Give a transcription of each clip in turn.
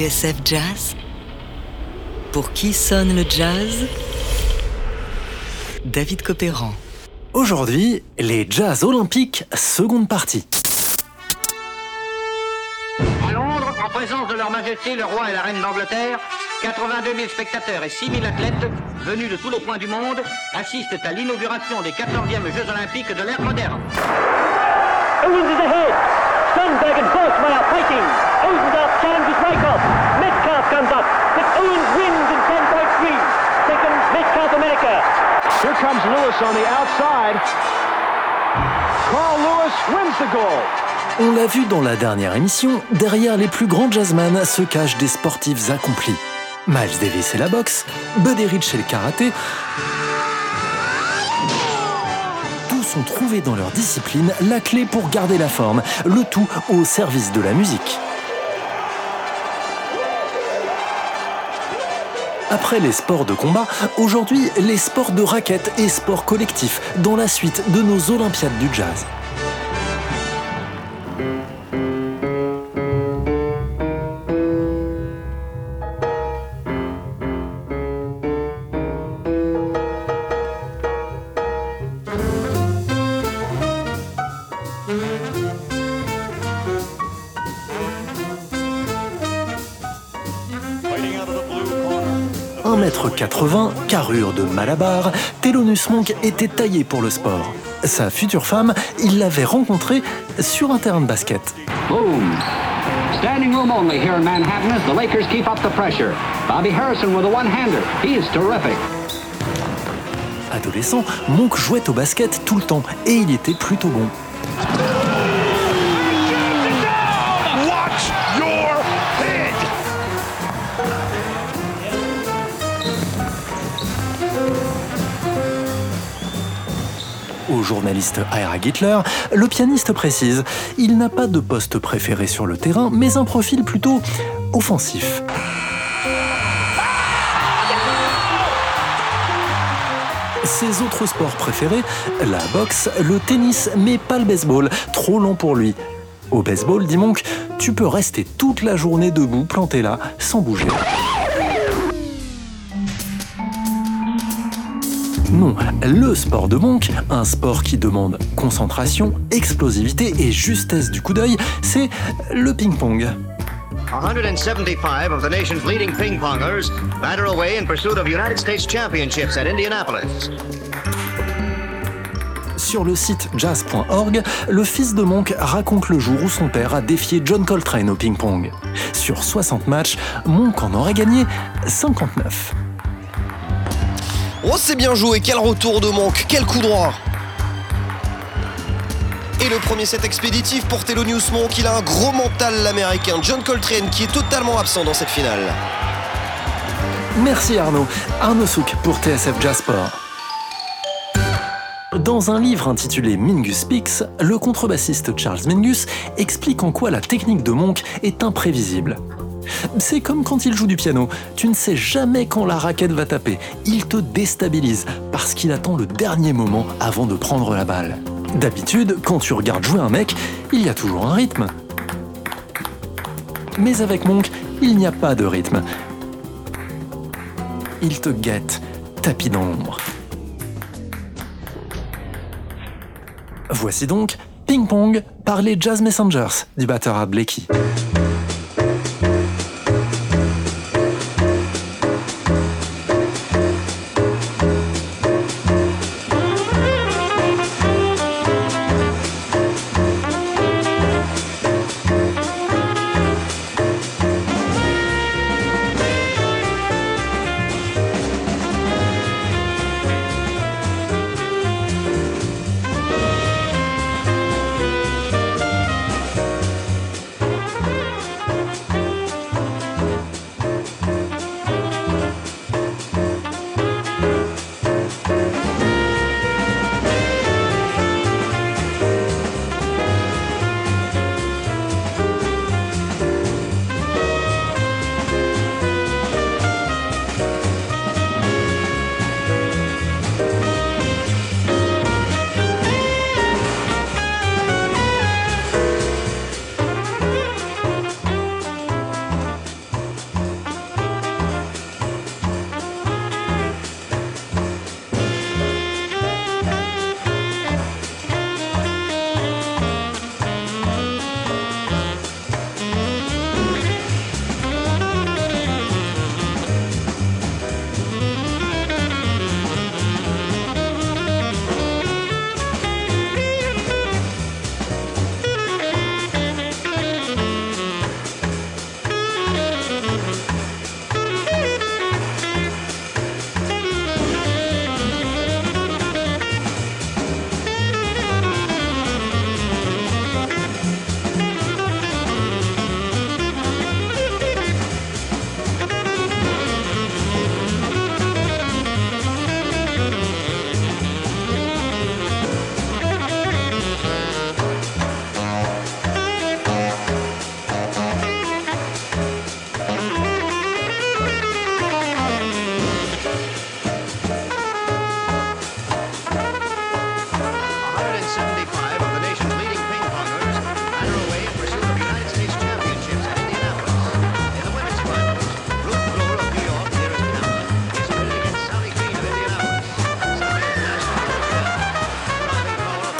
TSF Jazz Pour qui sonne le jazz? David Copéran. Aujourd'hui, les Jazz Olympiques, seconde partie. À Londres, en présence de leur Majesté le roi et la reine d'Angleterre, 82 000 spectateurs et 6 000 athlètes venus de tous les points du monde assistent à l'inauguration des 14e Jeux Olympiques de l'ère moderne. Owens is ahead. Sundberg and are fighting. Owens Wyckoff. Comes up, Owens wins in 10.3. Second, Metcalf America. Here comes Lewis on the outside. Carl Lewis wins the goal. On l'a vu dans la dernière émission, derrière les plus grands jazzman se cachent des sportifs accomplis. Miles Davis et la boxe, Buddy Rich et le karaté. Tous ont trouvé dans leur discipline la clé pour garder la forme, le tout au service de la musique. Après les sports de combat, aujourd'hui les sports de raquettes et sports collectifs dans la suite de nos Olympiades du jazz. 80, carrure de Malabar, Thelonious Monk était taillé pour le sport. Sa future femme, il l'avait rencontrée sur un terrain de basket. Adolescent, Monk jouait au basket tout le temps et il était plutôt bon. Au journaliste Ira Gittler, le pianiste précise il n'a pas de poste préféré sur le terrain, mais un profil plutôt offensif. Ses autres sports préférés, la boxe, le tennis, mais pas le baseball, trop long pour lui. Au baseball, dit Monk, tu peux rester toute la journée debout, planté là, sans bouger. Non, le sport de Monk, un sport qui demande concentration, explosivité et justesse du coup d'œil, c'est le ping-pong. 175 of the nation's leading ping-pongers batter away in pursuit of United States championships at Indianapolis. Sur le site jazz.org, le fils de Monk raconte le jour où son père a défié John Coltrane au ping-pong. Sur 60 matchs, Monk en aurait gagné 59. Oh, c'est bien joué, quel retour de manque, quel coup droit Et le premier set expéditif pour Thelonious Monk, il a un gros mental l'américain John Coltrane qui est totalement absent dans cette finale. Merci Arnaud. Arnaud Souk pour TSF Jazz Sport. Dans un livre intitulé Mingus Speaks, le contrebassiste Charles Mingus explique en quoi la technique de Monk est imprévisible. C'est comme quand il joue du piano, tu ne sais jamais quand la raquette va taper. Il te déstabilise parce qu'il attend le dernier moment avant de prendre la balle. D'habitude, quand tu regardes jouer un mec, il y a toujours un rythme. Mais avec Monk, il n'y a pas de rythme. Il te guette, tapis dans l'ombre. Voici donc Ping Pong par les Jazz Messengers du batteur à Blakey.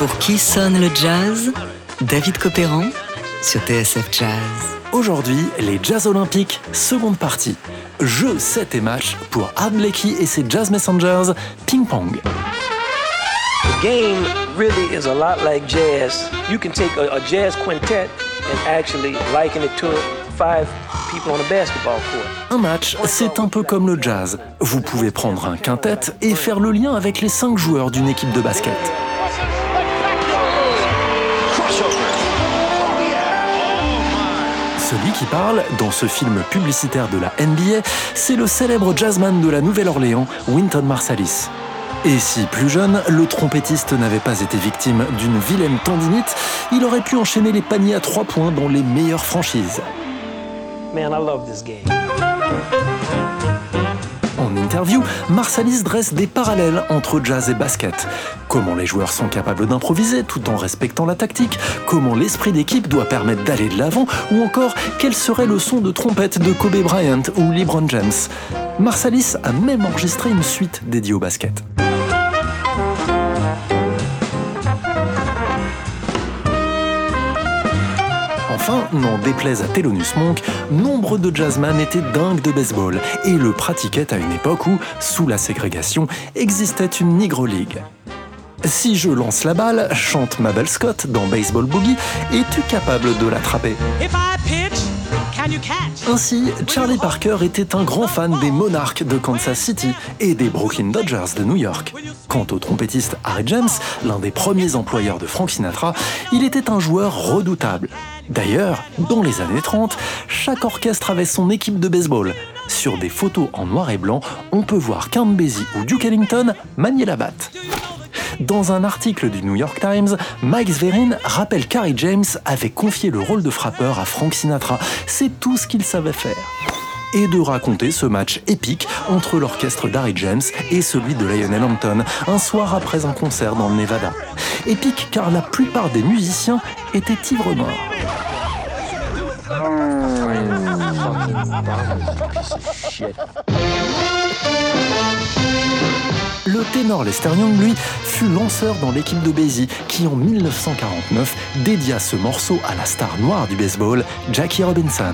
Pour qui sonne le jazz David Copéran sur TSF Jazz. Aujourd'hui, les Jazz Olympiques, seconde partie. Jeu, 7 et match pour Art Blakey et ses Jazz Messengers, ping-pong. The game really is a lot like jazz. You can take a, a jazz quintet and actually liken it to five people on a basketball court. Un match, c'est un peu comme le jazz. Vous pouvez prendre un quintet et faire le lien avec les 5 joueurs d'une équipe de basket. Celui qui parle, dans ce film publicitaire de la NBA, c'est le célèbre jazzman de la Nouvelle-Orléans, Wynton Marsalis. Et si plus jeune, le trompettiste n'avait pas été victime d'une vilaine tendinite, il aurait pu enchaîner les paniers à trois points dans les meilleures franchises. Interview, Marsalis dresse des parallèles entre jazz et basket. Comment les joueurs sont capables d'improviser tout en respectant la tactique, comment l'esprit d'équipe doit permettre d'aller de l'avant, ou encore quel serait le son de trompette de Kobe Bryant ou LeBron James? Marsalis a même enregistré une suite dédiée au basket. N'en déplaise à Thelonious Monk, nombre de jazzman étaient dingues de baseball et le pratiquaient à une époque où, sous la ségrégation, existait une Negro League. Si je lance la balle, chante Mabel Scott dans Baseball Boogie, es-tu capable de l'attraper? Ainsi, Charlie Parker était un grand fan des Monarchs de Kansas City et des Brooklyn Dodgers de New York. Quant au trompettiste Harry James, l'un des premiers employeurs de Frank Sinatra, il était un joueur redoutable. D'ailleurs, dans les années 30, chaque orchestre avait son équipe de baseball. Sur des photos en noir et blanc, on peut voir Count Basie ou Duke Ellington manier la batte. Dans un article du New York Times, Mike Zverin rappelle qu'Harry James avait confié le rôle de frappeur à Frank Sinatra. C'est tout ce qu'il savait faire. Et de raconter ce match épique entre l'orchestre d'Harry James et celui de Lionel Hampton, un soir après un concert dans le Nevada. Épique car la plupart des musiciens étaient ivres morts. Le ténor Lester Young, lui, fut lanceur dans l'équipe de Basie, qui en 1949 dédia ce morceau à la star noire du baseball, Jackie Robinson.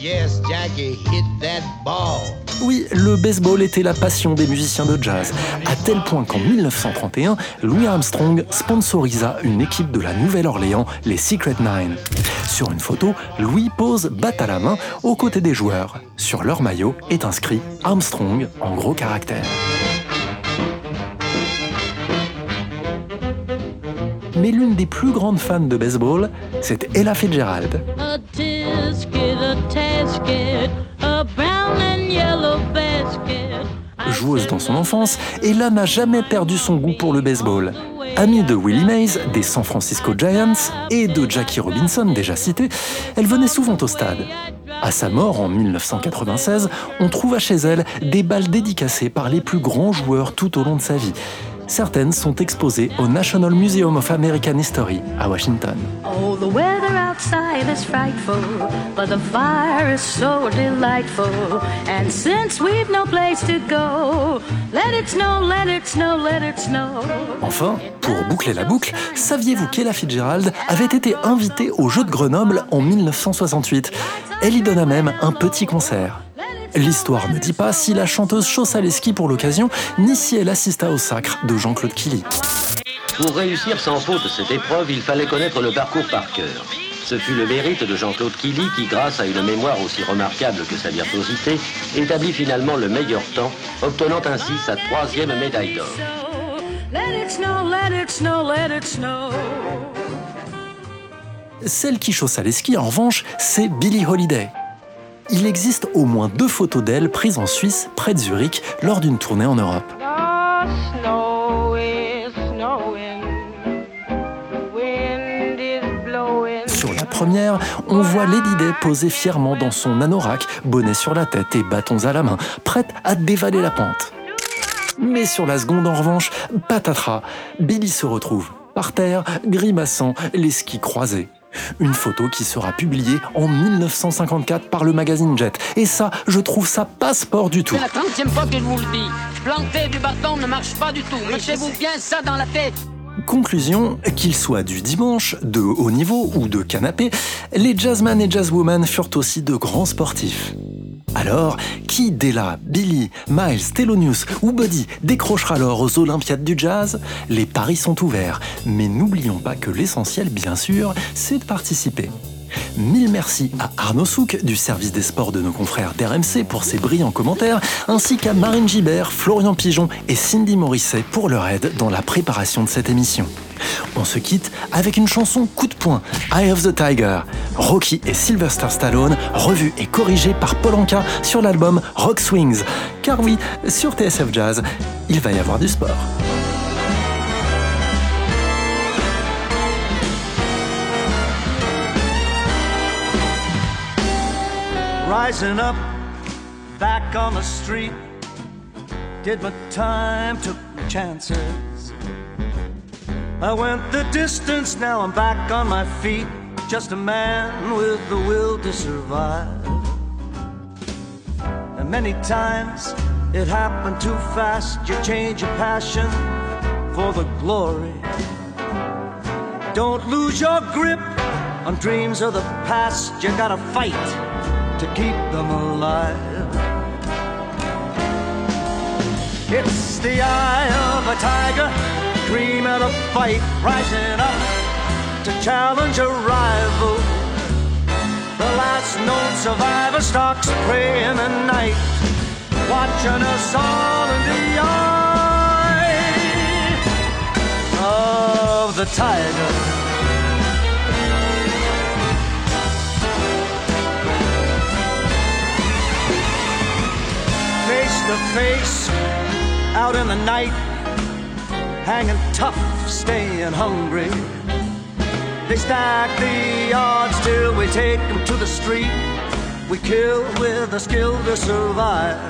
Yes, Jackie hit that ball. Oui, le baseball était la passion des musiciens de jazz, à tel point qu'en 1931, Louis Armstrong sponsorisa une équipe de la Nouvelle-Orléans, les Secret Nine. Sur une photo, Louis pose batte à la main aux côtés des joueurs. Sur leur maillot est inscrit Armstrong en gros caractères. Mais l'une des plus grandes fans de baseball, c'est Ella Fitzgerald. Joueuse dans son enfance, Ella n'a jamais perdu son goût pour le baseball. Amie de Willie Mays, des San Francisco Giants, et de Jackie Robinson, déjà cité, elle venait souvent au stade. À sa mort en 1996, on trouva chez elle des balles dédicacées par les plus grands joueurs tout au long de sa vie. Certaines sont exposées au National Museum of American History à Washington. Oh, the weather outside is frightful, but the fire is so delightful. And since we've no place to go, let it snow, let it snow, let it snow. Enfin, pour boucler la boucle, saviez-vous qu'Ella Fitzgerald avait été invitée aux Jeux de Grenoble en 1968 Elle y donna même un petit concert. L'histoire ne dit pas si la chanteuse chaussa les skis pour l'occasion, ni si elle assista au sacre de Jean-Claude Killy. Pour réussir sans faute cette épreuve, il fallait connaître le parcours par cœur. Ce fut le mérite de Jean-Claude Killy qui, grâce à une mémoire aussi remarquable que sa virtuosité, établit finalement le meilleur temps, obtenant ainsi sa troisième médaille d'or. Let it snow, let it snow, let it snow. Celle qui chaussa les skis, en revanche, c'est Billie Holiday. Il existe au moins deux photos d'elle prises en Suisse, près de Zurich, lors d'une tournée en Europe. Sur la première, on voit Lady Day poser fièrement dans son anorak, bonnet sur la tête et bâtons à la main, prête à dévaler la pente. Mais sur la seconde, en revanche, patatras, Billy se retrouve par terre, grimaçant, les skis croisés. Une photo qui sera publiée en 1954 par le magazine Jet. Et ça, je trouve ça passeport du tout. C'est la 30 fois que je vous le dis. Planter du bâton ne marche pas du tout. Mettez-vous bien ça dans la tête. Conclusion, qu'il soit du dimanche, de haut niveau ou de canapé, les jazzman et jazzwoman furent aussi de grands sportifs. Alors, qui là, Billy, Miles, Thelonious ou Buddy décrochera l'or aux Olympiades du jazz? Les paris sont ouverts, mais n'oublions pas que l'essentiel, bien sûr, c'est de participer. Mille merci à Arnaud Souk du service des sports de nos confrères d'RMC pour ses brillants commentaires, ainsi qu'à Marine Gibert, Florian Pigeon et Cindy Morisset pour leur aide dans la préparation de cette émission. On se quitte avec une chanson coup de poing, Eye of the Tiger, Rocky et Sylvester Stallone, revue et corrigée par Paul Anka sur l'album Rock Swings. Car oui, sur TSF Jazz, il va y avoir du sport. Rising up, back on the street. Did my time, took my chances. I went the distance, now I'm back on my feet. Just a man with the will to survive. And many times it happened too fast. You change your passion for the glory. Don't lose your grip on dreams of the past. You gotta fight to keep them alive. It's the eye of a tiger, dream of a fight, rising up to challenge a rival. The last known survivor stalks prey in the night, watching us all in the eye of the tiger. face to face out in the night, hanging tough, staying hungry. They stack the odds till we take them to the street. We kill with a skill to survive.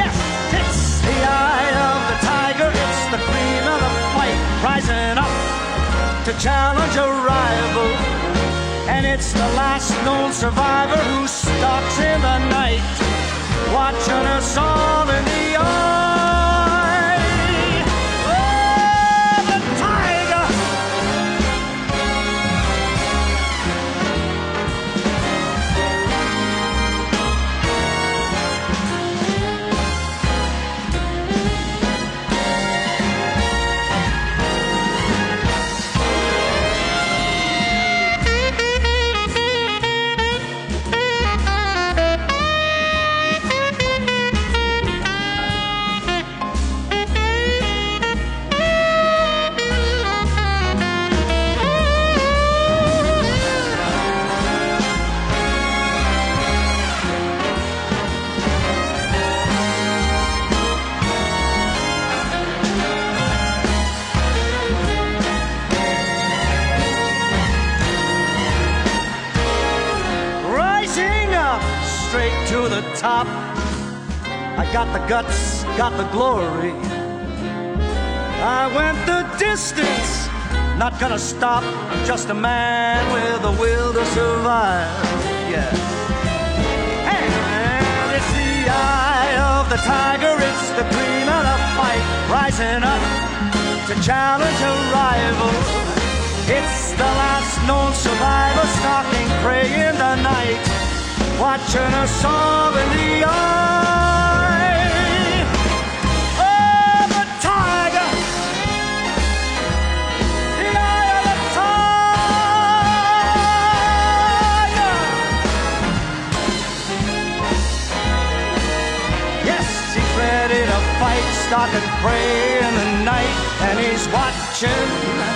Yes, it's the eye of the tiger, it's the cream of the fight, rising up to challenge a rival. And it's the last known survivor who stalks in the night, watching us all in the guts, got the glory. I went the distance, not gonna stop. I'm just a man with a will to survive. Yeah. And it's the eye of the tiger, it's the cream of the fight, rising up to challenge a rival. It's the last known survivor stalking prey in the night, watching us all in the eye. 深蓝